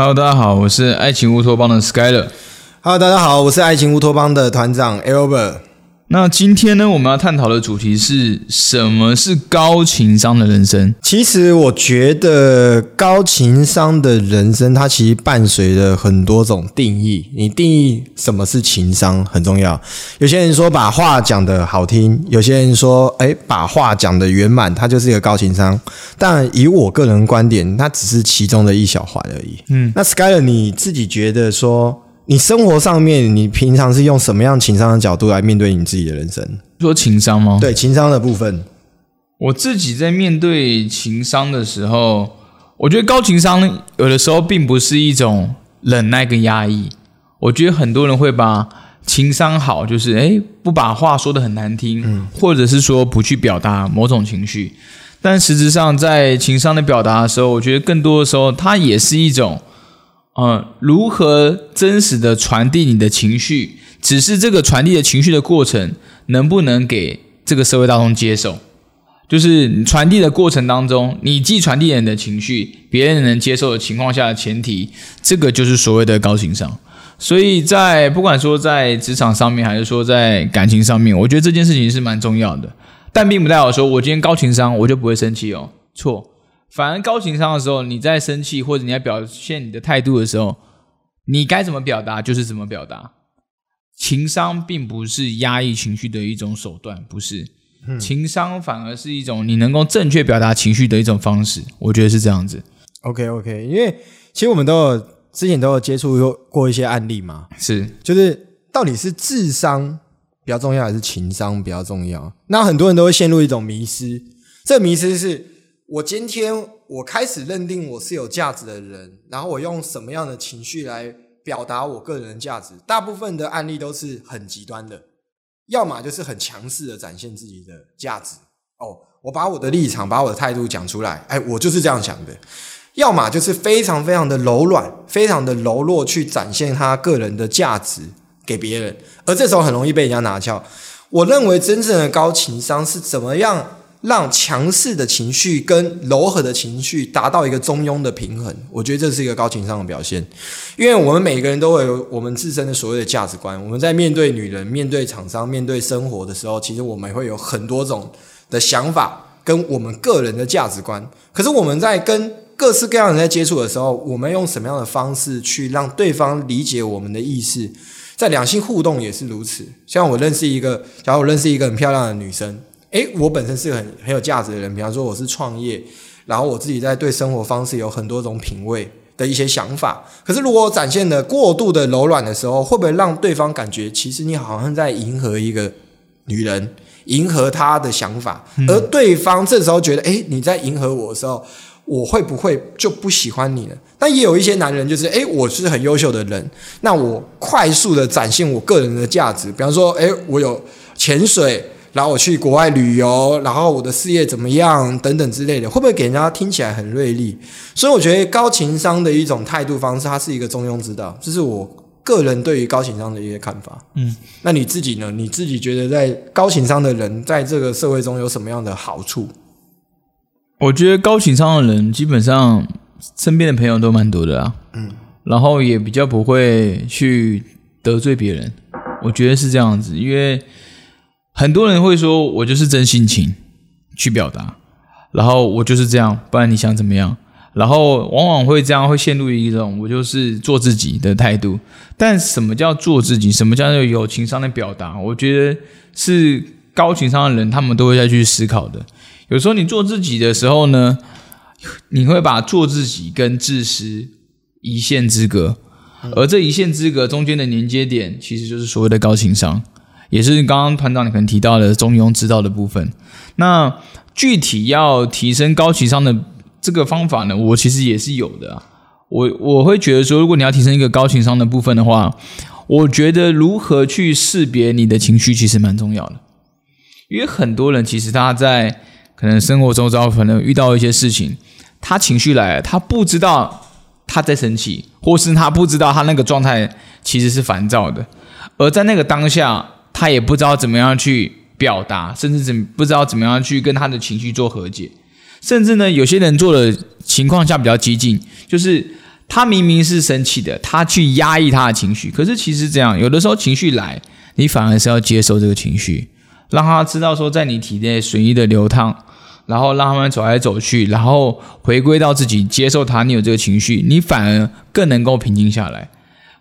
Hello，大家好，我是爱情乌托邦的 Skyler。Hello，大家好，我是爱情乌托邦的团长 Albert。那今天呢，我们要探讨的主题是什么是高情商的人生？其实我觉得高情商的人生，它其实伴随着很多种定义。你定义什么是情商很重要。有些人说把话讲得好听，有些人说，哎，把话讲得圆满，它就是一个高情商。但以我个人观点，它只是其中的一小环而已。嗯，那 Skyler 你自己觉得说？你生活上面，你平常是用什么样情商的角度来面对你自己的人生？说情商吗？对，情商的部分，我自己在面对情商的时候，我觉得高情商有的时候并不是一种忍耐跟压抑。我觉得很多人会把情商好，就是诶不把话说的很难听，嗯、或者是说不去表达某种情绪。但实质上，在情商的表达的时候，我觉得更多的时候，它也是一种。嗯，如何真实的传递你的情绪？只是这个传递的情绪的过程能不能给这个社会大众接受？就是传递的过程当中，你既传递人的情绪，别人能接受的情况下的前提，这个就是所谓的高情商。所以在不管说在职场上面，还是说在感情上面，我觉得这件事情是蛮重要的。但并不代表说我今天高情商，我就不会生气哦。错。反而高情商的时候，你在生气或者你在表现你的态度的时候，你该怎么表达就是怎么表达。情商并不是压抑情绪的一种手段，不是。情商反而是一种你能够正确表达情绪的一种方式，我觉得是这样子。OK OK，因为其实我们都有之前都有接触过一些案例嘛，是，就是到底是智商比较重要，还是情商比较重要？那很多人都会陷入一种迷失，这迷失是。我今天我开始认定我是有价值的人，然后我用什么样的情绪来表达我个人的价值？大部分的案例都是很极端的，要么就是很强势的展现自己的价值。哦，我把我的立场、把我的态度讲出来，哎，我就是这样想的。要么就是非常非常的柔软、非常的柔弱，去展现他个人的价值给别人，而这时候很容易被人家拿翘。我认为真正的高情商是怎么样？让强势的情绪跟柔和的情绪达到一个中庸的平衡，我觉得这是一个高情商的表现。因为我们每个人都会有我们自身的所谓的价值观，我们在面对女人、面对厂商、面对生活的时候，其实我们会有很多种的想法跟我们个人的价值观。可是我们在跟各式各样的人在接触的时候，我们用什么样的方式去让对方理解我们的意思？在两性互动也是如此。像我认识一个，假如我认识一个很漂亮的女生。诶，我本身是个很很有价值的人，比方说我是创业，然后我自己在对生活方式有很多种品味的一些想法。可是如果我展现的过度的柔软的时候，会不会让对方感觉其实你好像在迎合一个女人，迎合她的想法，而对方这时候觉得，诶，你在迎合我的时候，我会不会就不喜欢你了？但也有一些男人就是，诶，我是很优秀的人，那我快速的展现我个人的价值，比方说，诶，我有潜水。然后我去国外旅游，然后我的事业怎么样等等之类的，会不会给人家听起来很锐利？所以我觉得高情商的一种态度方式，它是一个中庸之道，这是我个人对于高情商的一些看法。嗯，那你自己呢？你自己觉得在高情商的人在这个社会中有什么样的好处？我觉得高情商的人基本上身边的朋友都蛮多的啊，嗯，然后也比较不会去得罪别人，我觉得是这样子，因为。很多人会说，我就是真性情去表达，然后我就是这样，不然你想怎么样？然后往往会这样，会陷入一种我就是做自己的态度。但什么叫做自己？什么叫做有情商的表达？我觉得是高情商的人，他们都会再去思考的。有时候你做自己的时候呢，你会把做自己跟自私一线之隔，而这一线之隔中间的连接点，其实就是所谓的高情商。也是刚刚团长你可能提到的中庸之道的部分。那具体要提升高情商的这个方法呢，我其实也是有的、我我会觉得说，如果你要提升一个高情商的部分的话，我觉得如何去识别你的情绪其实蛮重要的。因为很多人其实他在可能生活中遭可能遇到一些事情，他情绪来了，他不知道他在生气，或是他不知道他那个状态其实是烦躁的，而在那个当下。他也不知道怎么样去表达，甚至怎不知道怎么样去跟他的情绪做和解，甚至呢，有些人做的情况下比较激进，就是他明明是生气的，他去压抑他的情绪，可是其实这样，有的时候情绪来，你反而是要接受这个情绪，让他知道说在你体内随意的流淌，然后让他们走来走去，然后回归到自己，接受他，你有这个情绪，你反而更能够平静下来。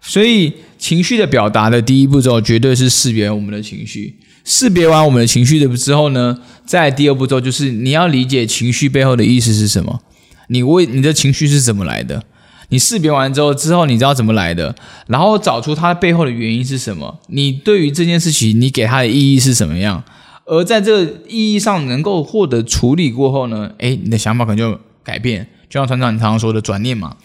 所以情绪的表达的第一步骤，绝对是识别我们的情绪。识别完我们的情绪的之后呢，在第二步骤就是你要理解情绪背后的意思是什么，你为你的情绪是怎么来的。你识别完之后，之后你知道怎么来的，然后找出它背后的原因是什么。你对于这件事情，你给它的意义是什么样？而在这个意义上能够获得处理过后呢，诶，你的想法可能就改变。就像船长你常常说的转念嘛。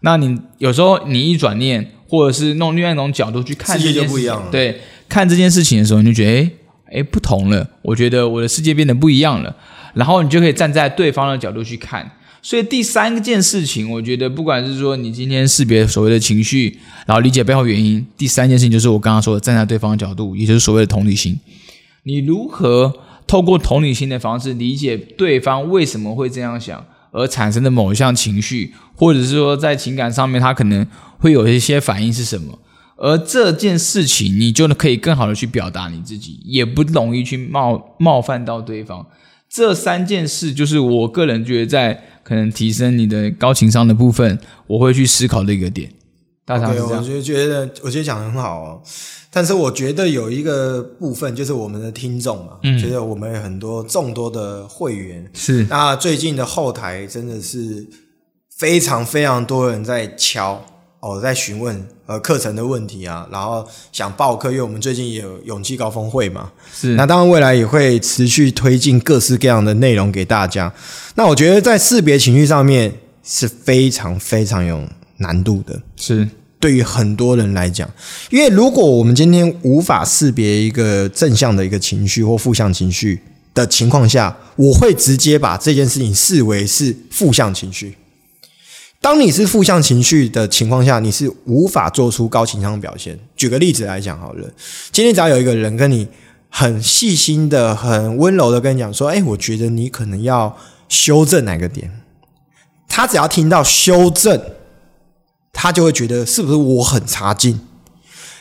那你有时候你一转念，或者是弄另外一种角度去看世界就不一样了。对，看这件事情的时候，你就觉得诶诶不同了。我觉得我的世界变得不一样了。然后你就可以站在对方的角度去看。所以第三件事情，我觉得不管是说你今天识别所谓的情绪，然后理解背后原因，第三件事情就是我刚刚说的站在对方的角度，也就是所谓的同理心。你如何透过同理心的方式理解对方为什么会这样想，而产生的某一项情绪，或者是说在情感上面他可能会有一些反应是什么？而这件事情你就可以更好的去表达你自己，也不容易去冒冒犯到对方。这三件事就是我个人觉得在可能提升你的高情商的部分，我会去思考的一个点。大家是这样，我就觉得我觉得讲的很好哦。但是我觉得有一个部分就是我们的听众嘛，觉得我们有很多众多的会员是那最近的后台真的是非常非常多人在敲。哦，在询问呃课程的问题啊，然后想报课，因为我们最近也有勇气高峰会嘛，是那当然未来也会持续推进各式各样的内容给大家。那我觉得在识别情绪上面是非常非常有难度的，是对于很多人来讲，因为如果我们今天无法识别一个正向的一个情绪或负向情绪的情况下，我会直接把这件事情视为是负向情绪。当你是负向情绪的情况下，你是无法做出高情商表现。举个例子来讲好了，今天只要有一个人跟你很细心的、很温柔的跟你讲说：“哎，我觉得你可能要修正哪个点。”他只要听到修正，他就会觉得是不是我很差劲？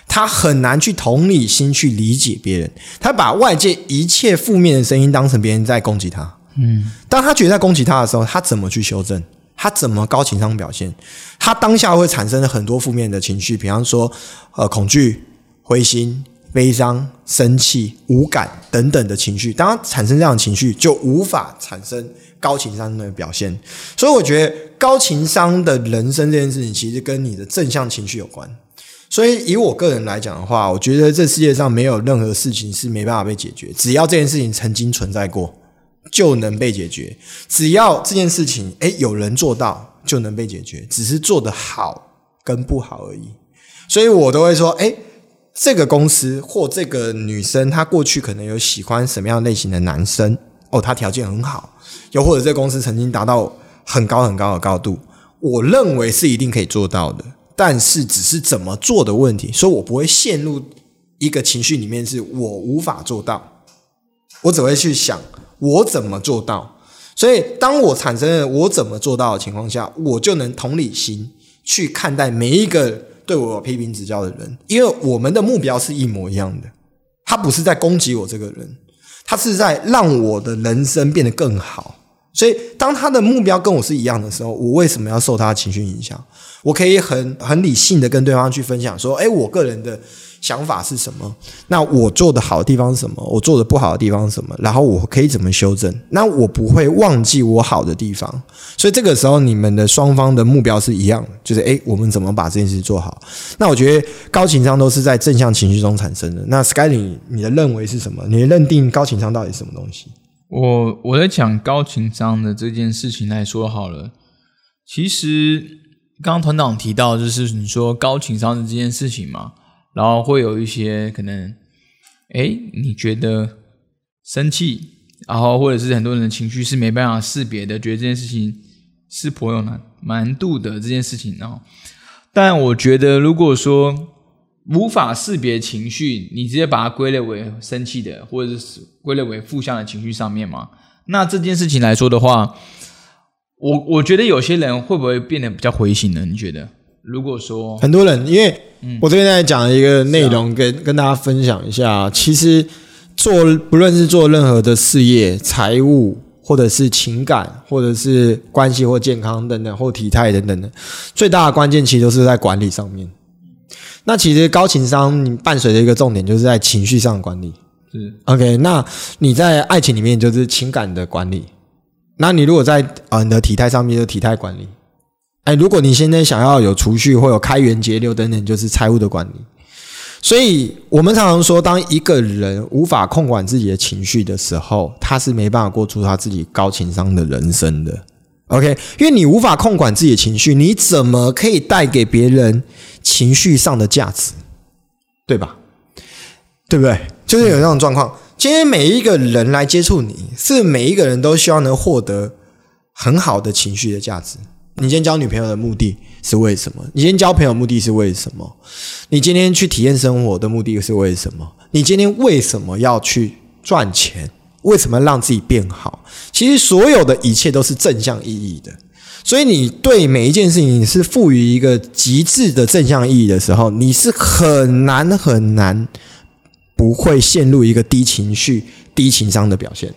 他很难去同理心去理解别人，他把外界一切负面的声音当成别人在攻击他。嗯，当他觉得在攻击他的时候，他怎么去修正？他怎么高情商表现？他当下会产生很多负面的情绪，比方说，呃，恐惧、灰心、悲伤、生气、无感等等的情绪。当他产生这样的情绪，就无法产生高情商的表现。所以，我觉得高情商的人生这件事情，其实跟你的正向情绪有关。所以，以我个人来讲的话，我觉得这世界上没有任何事情是没办法被解决，只要这件事情曾经存在过。就能被解决，只要这件事情哎有人做到就能被解决，只是做的好跟不好而已。所以我都会说，哎，这个公司或这个女生，她过去可能有喜欢什么样类型的男生哦，她条件很好，又或者这个公司曾经达到很高很高的高度，我认为是一定可以做到的，但是只是怎么做的问题，所以我不会陷入一个情绪里面，是我无法做到，我只会去想。我怎么做到？所以，当我产生了我怎么做到的情况下，我就能同理心去看待每一个对我批评指教的人，因为我们的目标是一模一样的。他不是在攻击我这个人，他是在让我的人生变得更好。所以，当他的目标跟我是一样的时候，我为什么要受他的情绪影响？我可以很很理性的跟对方去分享说：“哎，我个人的。”想法是什么？那我做的好的地方是什么？我做的不好的地方是什么？然后我可以怎么修正？那我不会忘记我好的地方。所以这个时候，你们的双方的目标是一样，就是诶，我们怎么把这件事做好？那我觉得高情商都是在正向情绪中产生的。那 Sky，你你的认为是什么？你的认定高情商到底是什么东西？我我在讲高情商的这件事情来说好了。其实刚刚团长提到，就是你说高情商的这件事情嘛。然后会有一些可能，哎，你觉得生气，然后或者是很多人的情绪是没办法识别的，觉得这件事情是颇有难难度的这件事情哦。但我觉得，如果说无法识别情绪，你直接把它归类为生气的，或者是归类为负向的情绪上面嘛，那这件事情来说的话，我我觉得有些人会不会变得比较灰心呢？你觉得？如果说很多人，因为我这边在讲一个内容，跟跟大家分享一下。其实做不论是做任何的事业、财务，或者是情感，或者是关系或健康等等，或体态等等的，最大的关键其实都是在管理上面。那其实高情商，你伴随着一个重点就是在情绪上的管理。是 OK，那你在爱情里面就是情感的管理。那你如果在啊你的体态上面，就体态管理。哎，如果你现在想要有储蓄或有开源节流等等，就是财务的管理。所以我们常常说，当一个人无法控管自己的情绪的时候，他是没办法过出他自己高情商的人生的。OK，因为你无法控管自己的情绪，你怎么可以带给别人情绪上的价值？对吧？对不对？就是有这种状况。今天每一个人来接触你，是每一个人都希望能获得很好的情绪的价值。你今天交女朋友的目的是为什么？你今天交朋友目的是为什么？你今天去体验生活的目的是为什么？你今天为什么要去赚钱？为什么让自己变好？其实所有的一切都是正向意义的。所以你对每一件事情你是赋予一个极致的正向意义的时候，你是很难很难不会陷入一个低情绪、低情商的表现，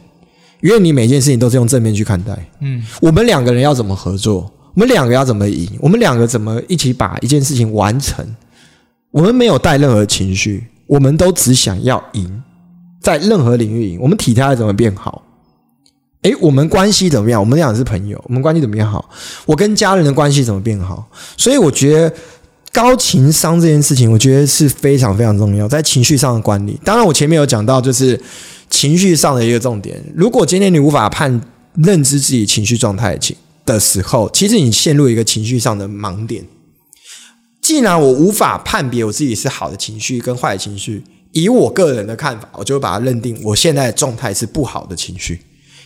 因为你每件事情都是用正面去看待。嗯，我们两个人要怎么合作？我们两个要怎么赢？我们两个怎么一起把一件事情完成？我们没有带任何情绪，我们都只想要赢，在任何领域。我们体态怎么变好？诶，我们关系怎么样？我们俩是朋友，我们关系怎么样好？我跟家人的关系怎么变好？所以我觉得高情商这件事情，我觉得是非常非常重要，在情绪上的管理。当然，我前面有讲到，就是情绪上的一个重点。如果今天你无法判认知自己情绪状态的时候，其实你陷入一个情绪上的盲点。既然我无法判别我自己是好的情绪跟坏的情绪，以我个人的看法，我就会把它认定我现在的状态是不好的情绪。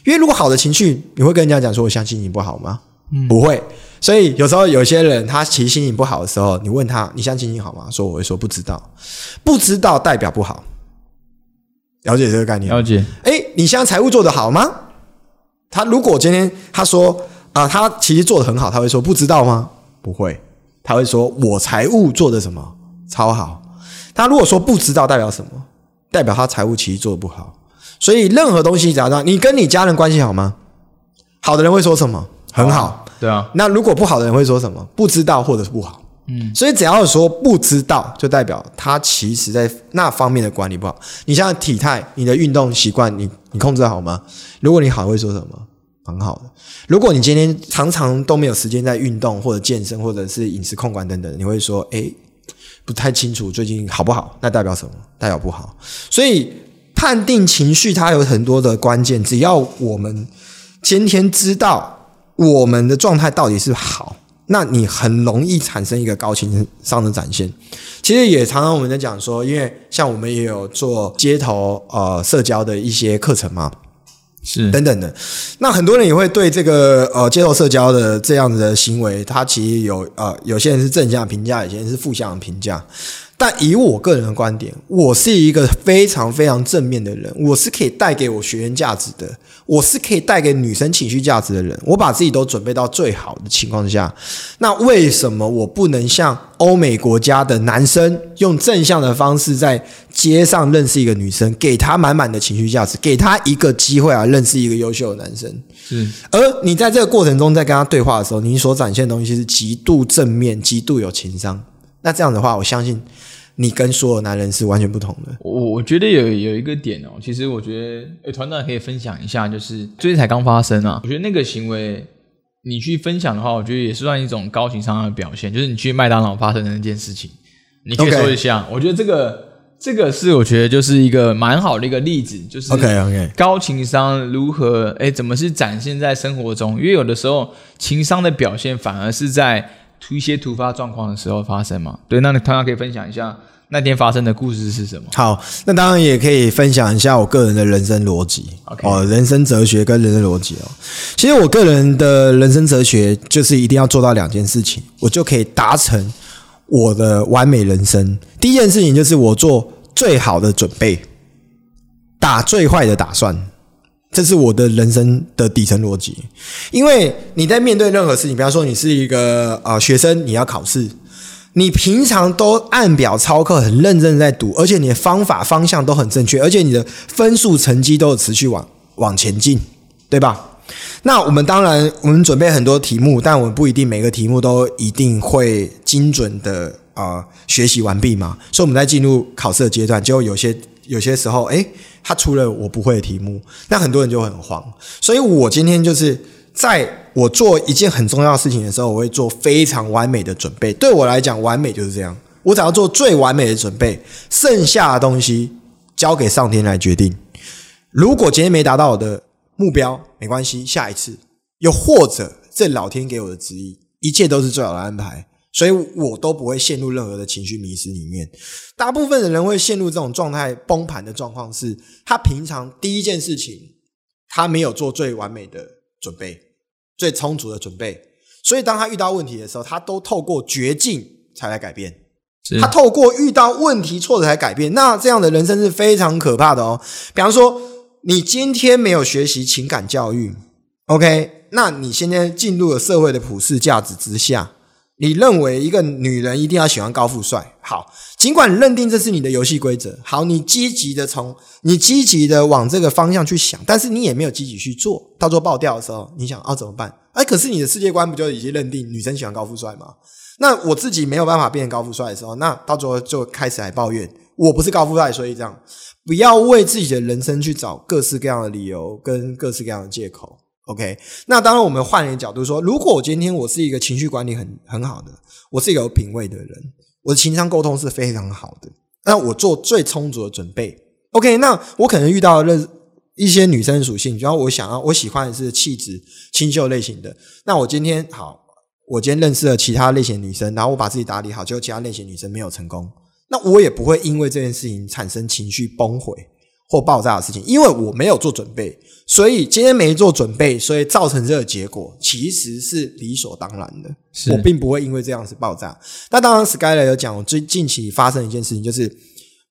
因为如果好的情绪，你会跟人家讲说“我相信你不好吗？”嗯不会。所以有时候有些人他其实心情不好的时候，你问他“你相信你好吗？”说我会说不知道，不知道代表不好。了解这个概念？了解。哎，你现在财务做得好吗？他如果今天他说啊，他其实做得很好，他会说不知道吗？不会，他会说我财务做的什么超好。他如果说不知道，代表什么？代表他财务其实做的不好。所以任何东西，假如你跟你家人关系好吗？好的人会说什么？很好。对啊，那如果不好的人会说什么？不知道或者是不好。嗯，所以只要说不知道，就代表他其实在那方面的管理不好。你像体态，你的运动习惯，你你控制好吗？如果你好，会说什么？很好的。如果你今天常常都没有时间在运动或者健身或者是饮食控管等等，你会说，诶，不太清楚最近好不好？那代表什么？代表不好。所以判定情绪它有很多的关键，只要我们今天知道我们的状态到底是好。那你很容易产生一个高情商的展现。其实也常常我们在讲说，因为像我们也有做街头呃社交的一些课程嘛，是等等的。那很多人也会对这个呃街头社交的这样子的行为，它其实有呃有些人是正向评价，有些人是负向评价。但以我个人的观点，我是一个非常非常正面的人，我是可以带给我学员价值的，我是可以带给女生情绪价值的人。我把自己都准备到最好的情况下，那为什么我不能像欧美国家的男生，用正向的方式在街上认识一个女生，给她满满的情绪价值，给她一个机会啊，认识一个优秀的男生？是，而你在这个过程中在跟他对话的时候，你所展现的东西是极度正面、极度有情商。那这样的话，我相信。你跟所有男人是完全不同的。我我觉得有有一个点哦，其实我觉得，哎，团长可以分享一下，就是最近才刚发生啊。我觉得那个行为，你去分享的话，我觉得也是算一种高情商的表现。就是你去麦当劳发生的那件事情，你可以说一下。我觉得这个这个是我觉得就是一个蛮好的一个例子，就是 OK OK 高情商如何诶怎么是展现在生活中？因为有的时候情商的表现反而是在一些突发状况的时候发生嘛。对，那你同样可以分享一下。那天发生的故事是什么？好，那当然也可以分享一下我个人的人生逻辑哦，人生哲学跟人生逻辑哦。其实我个人的人生哲学就是一定要做到两件事情，我就可以达成我的完美人生。第一件事情就是我做最好的准备，打最坏的打算。这是我的人生的底层逻辑。因为你在面对任何事情，比方说你是一个呃学生，你要考试，你平常都按表操课，很认真在读，而且你的方法方向都很正确，而且你的分数成绩都有持续往往前进，对吧？那我们当然，我们准备很多题目，但我们不一定每个题目都一定会精准的啊学习完毕嘛。所以我们在进入考试的阶段，就有些有些时候，诶，他出了我不会的题目，那很多人就很慌。所以我今天就是在我做一件很重要的事情的时候，我会做非常完美的准备。对我来讲，完美就是这样，我只要做最完美的准备，剩下的东西交给上天来决定。如果今天没达到我的目标没关系，下一次又或者这老天给我的旨意，一切都是最好的安排，所以我都不会陷入任何的情绪迷失里面。大部分的人会陷入这种状态崩盘的状况，是他平常第一件事情他没有做最完美的准备、最充足的准备，所以当他遇到问题的时候，他都透过绝境才来改变。他透过遇到问题挫折才改变，那这样的人生是非常可怕的哦。比方说。你今天没有学习情感教育，OK？那你现在进入了社会的普世价值之下，你认为一个女人一定要喜欢高富帅？好，尽管认定这是你的游戏规则，好，你积极的从你积极的往这个方向去想，但是你也没有积极去做，到做爆掉的时候，你想要怎么办？哎，可是你的世界观不就已经认定女生喜欢高富帅吗？那我自己没有办法变成高富帅的时候，那到最后就开始来抱怨，我不是高富帅，所以这样。不要为自己的人生去找各式各样的理由跟各式各样的借口。OK，那当然，我们换一个角度说，如果我今天我是一个情绪管理很很好的，我是一个有品味的人，我的情商沟通是非常好的，那我做最充足的准备。OK，那我可能遇到认一些女生属性，然后我想要我喜欢的是气质清秀类型的，那我今天好，我今天认识了其他类型女生，然后我把自己打理好，结果其他类型女生没有成功。那我也不会因为这件事情产生情绪崩毁或爆炸的事情，因为我没有做准备，所以今天没做准备，所以造成这个结果其实是理所当然的。我并不会因为这样子爆炸。那当然，Skyler 有讲，最近期发生一件事情，就是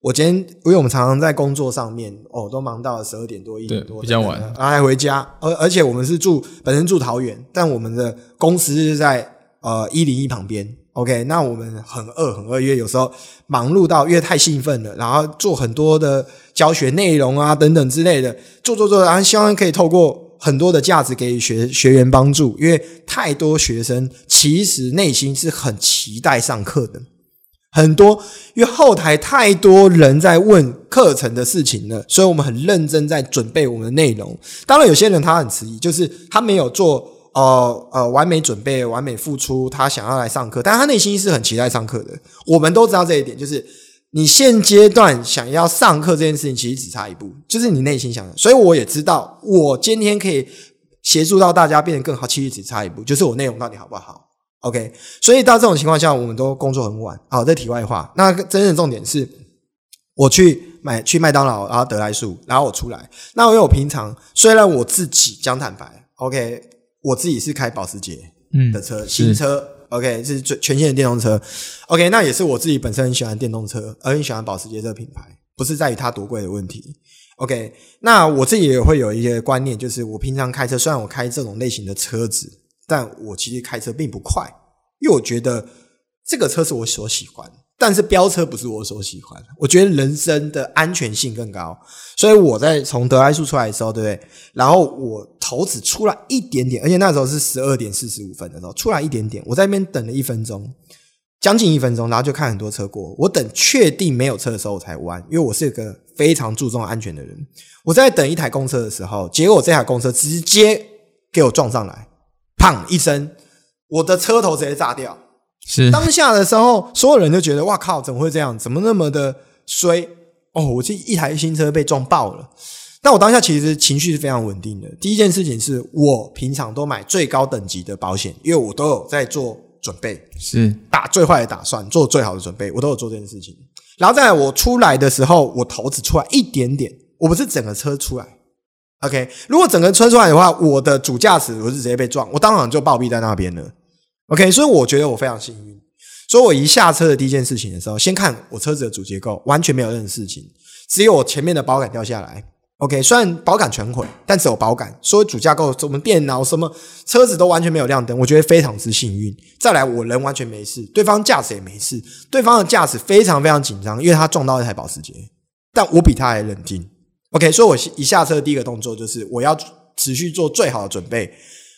我今天因为我们常常在工作上面哦，都忙到了十二点多一点多比较晚，然后还回家，而而且我们是住本身住桃园，但我们的公司是在呃一零一旁边。OK，那我们很饿，很饿，因为有时候忙碌到因为太兴奋了，然后做很多的教学内容啊等等之类的，做做做，然后希望可以透过很多的价值给予学学员帮助，因为太多学生其实内心是很期待上课的，很多因为后台太多人在问课程的事情了，所以我们很认真在准备我们的内容。当然，有些人他很迟疑，就是他没有做。呃呃，完美准备，完美付出，他想要来上课，但他内心是很期待上课的。我们都知道这一点，就是你现阶段想要上课这件事情，其实只差一步，就是你内心想的。所以我也知道，我今天可以协助到大家变得更好，其实只差一步，就是我内容到底好不好？OK。所以到这种情况下，我们都工作很晚。好，这题外话，那真正重点是，我去买去麦当劳，然后得来速，然后我出来。那因为我平常虽然我自己讲坦白，OK。我自己是开保时捷的车，新车，OK，是全全新的电动车，OK，那也是我自己本身很喜欢电动车，而很喜欢保时捷这个品牌，不是在于它多贵的问题，OK，那我自己也会有一些观念，就是我平常开车，虽然我开这种类型的车子，但我其实开车并不快，因为我觉得这个车是我所喜欢。但是飙车不是我所喜欢，我觉得人生的安全性更高，所以我在从德莱树出来的时候，对不对？然后我头只出来一点点，而且那时候是十二点四十五分的时候出来一点点，我在那边等了一分钟，将近一分钟，然后就看很多车过，我等确定没有车的时候我才弯，因为我是一个非常注重安全的人。我在等一台公车的时候，结果这台公车直接给我撞上来，砰一声，我的车头直接炸掉。是当下的时候，所有人就觉得哇靠，怎么会这样？怎么那么的衰？哦，我这一台新车被撞爆了。但我当下其实情绪是非常稳定的。第一件事情是我平常都买最高等级的保险，因为我都有在做准备，是打最坏的打算，做最好的准备，我都有做这件事情。然后在我出来的时候，我头只出来一点点，我不是整个车出来。OK，如果整个车出来的话，我的主驾驶我是直接被撞，我当场就暴毙在那边了。OK，所以我觉得我非常幸运。所以我一下车的第一件事情的时候，先看我车子的主结构，完全没有任何事情，只有我前面的保杆掉下来。OK，虽然保杆全毁，但只有保杆。所有主架构、什么电脑、什么车子都完全没有亮灯，我觉得非常之幸运。再来，我人完全没事，对方驾驶也没事，对方的驾驶非常非常紧张，因为他撞到一台保时捷，但我比他还冷静。OK，所以我一下车的第一个动作就是我要持续做最好的准备。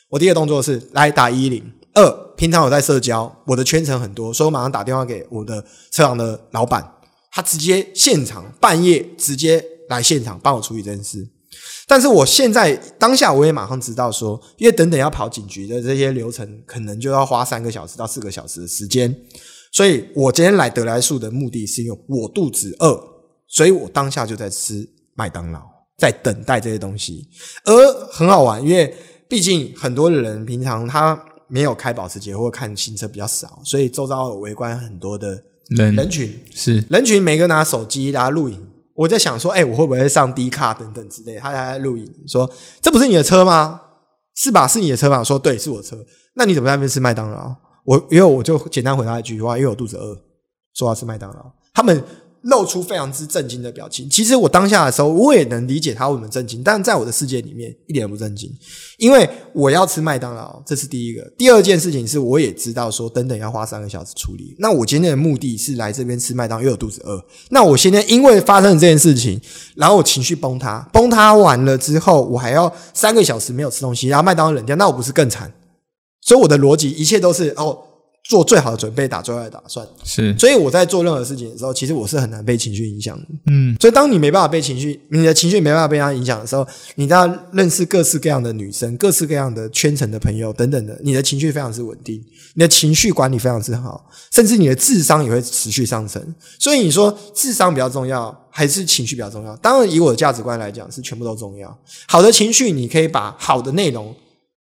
我第一个动作是来打一零二，平常有在社交，我的圈层很多，所以我马上打电话给我的车行的老板，他直接现场半夜直接。来现场帮我处理这件事，但是我现在当下我也马上知道说，因为等等要跑警局的这些流程，可能就要花三个小时到四个小时的时间，所以我今天来德来树的目的是因为我肚子饿，所以我当下就在吃麦当劳，在等待这些东西，而很好玩，因为毕竟很多人平常他没有开保时捷或看新车比较少，所以周遭围观很多的人人群是人群，每个拿手机来录影。我在想说，哎，我会不会上低卡等等之类？他还在录影，说这不是你的车吗？是吧？是你的车吗？说对，是我车。那你怎么在那边吃麦当劳？我因为我就简单回答一句话，因为我肚子饿，说要吃麦当劳。他们。露出非常之震惊的表情。其实我当下的时候，我也能理解他为什么震惊，但是在我的世界里面一点都不震惊，因为我要吃麦当劳，这是第一个。第二件事情是，我也知道说等等要花三个小时处理。那我今天的目的是来这边吃麦当，因为我肚子饿。那我现在因为发生了这件事情，然后我情绪崩塌，崩塌完了之后，我还要三个小时没有吃东西，然后麦当劳冷掉，那我不是更惨？所以我的逻辑一切都是哦。做最好的准备，打最坏的打算。是，所以我在做任何事情的时候，其实我是很难被情绪影响的。嗯，所以当你没办法被情绪，你的情绪没办法被他影响的时候，你要认识各式各样的女生、各式各样的圈层的朋友等等的，你的情绪非常之稳定，你的情绪管理非常之好，甚至你的智商也会持续上升。所以你说智商比较重要，还是情绪比较重要？当然，以我的价值观来讲，是全部都重要。好的情绪，你可以把好的内容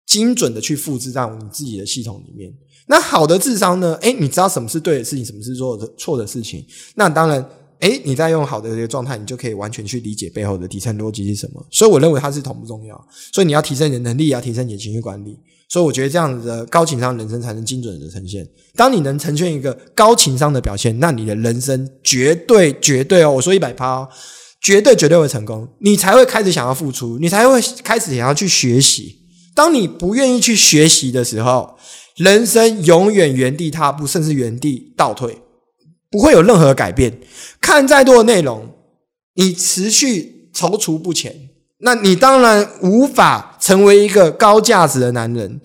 精准的去复制到你自己的系统里面。那好的智商呢？诶，你知道什么是对的事情，什么是做的错的事情？那当然，诶，你在用好的一个状态，你就可以完全去理解背后的底层逻辑是什么。所以我认为它是同不重要。所以你要提升你的能力，要提升你的情绪管理。所以我觉得这样子的高情商人生才能精准的呈现。当你能呈现一个高情商的表现，那你的人生绝对绝对哦，我说一百趴，绝对绝对会成功。你才会开始想要付出，你才会开始想要去学习。当你不愿意去学习的时候，人生永远原地踏步，甚至原地倒退，不会有任何改变。看再多的内容，你持续踌躇不前，那你当然无法成为一个高价值的男人。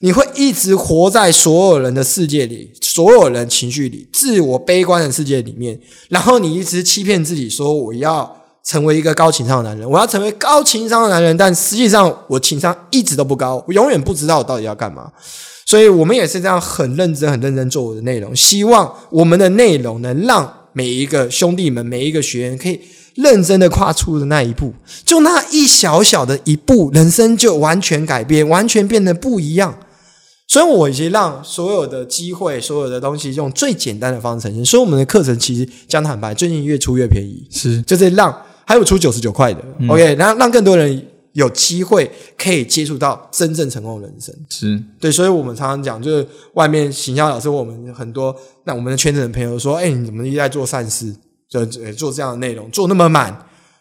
你会一直活在所有人的世界里，所有人情绪里，自我悲观的世界里面。然后你一直欺骗自己说：“我要成为一个高情商的男人，我要成为高情商的男人。”但实际上，我情商一直都不高，我永远不知道我到底要干嘛。所以，我们也是这样很认真、很认真做我的内容，希望我们的内容能让每一个兄弟们、每一个学员可以认真的跨出的那一步，就那一小小的一步，人生就完全改变，完全变得不一样。所以，我已经让所有的机会、所有的东西用最简单的方式呈现。所以，我们的课程其实讲坦白，最近越出越便宜，是就是让还有出九十九块的，OK，然后让更多人。有机会可以接触到真正成功的人生，是对，所以我们常常讲，就是外面行销老师，我们很多那我们的圈子的朋友说，哎，你怎么一直在做善事，就做这样的内容，做那么满，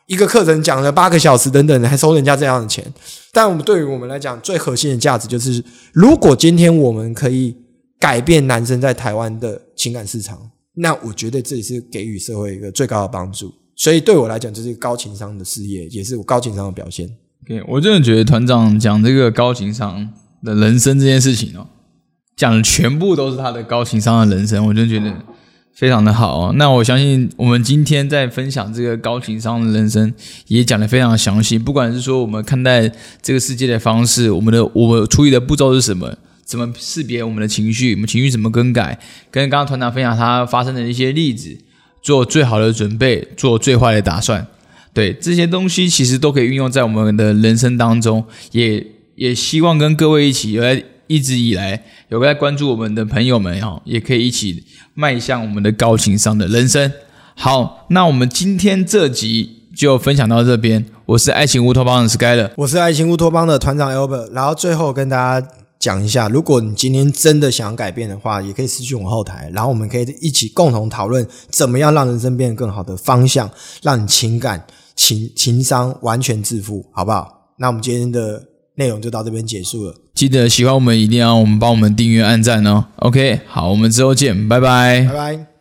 一个课程讲了八个小时等等，还收人家这样的钱。但我们对于我们来讲，最核心的价值就是，如果今天我们可以改变男生在台湾的情感市场，那我觉得这也是给予社会一个最高的帮助。所以对我来讲，这是一个高情商的事业，也是我高情商的表现。对，我真的觉得团长讲这个高情商的人生这件事情哦，讲的全部都是他的高情商的人生，我真的觉得非常的好哦。那我相信我们今天在分享这个高情商的人生，也讲的非常详细。不管是说我们看待这个世界的方式，我们的我们处理的步骤是什么，怎么识别我们的情绪，我们情绪怎么更改，跟刚刚团长分享他发生的一些例子，做最好的准备，做最坏的打算。对这些东西，其实都可以运用在我们的人生当中，也也希望跟各位一起，有在一直以来有在关注我们的朋友们哈，也可以一起迈向我们的高情商的人生。好，那我们今天这集就分享到这边。我是爱情乌托邦的 Skyler，我是爱情乌托邦的团长 Albert。然后最后跟大家。讲一下，如果你今天真的想改变的话，也可以私讯我后台，然后我们可以一起共同讨论怎么样让人生变得更好的方向，让你情感情情商完全致富，好不好？那我们今天的内容就到这边结束了，记得喜欢我们一定要我们帮我们订阅按赞哦。OK，好，我们之后见，拜拜拜拜。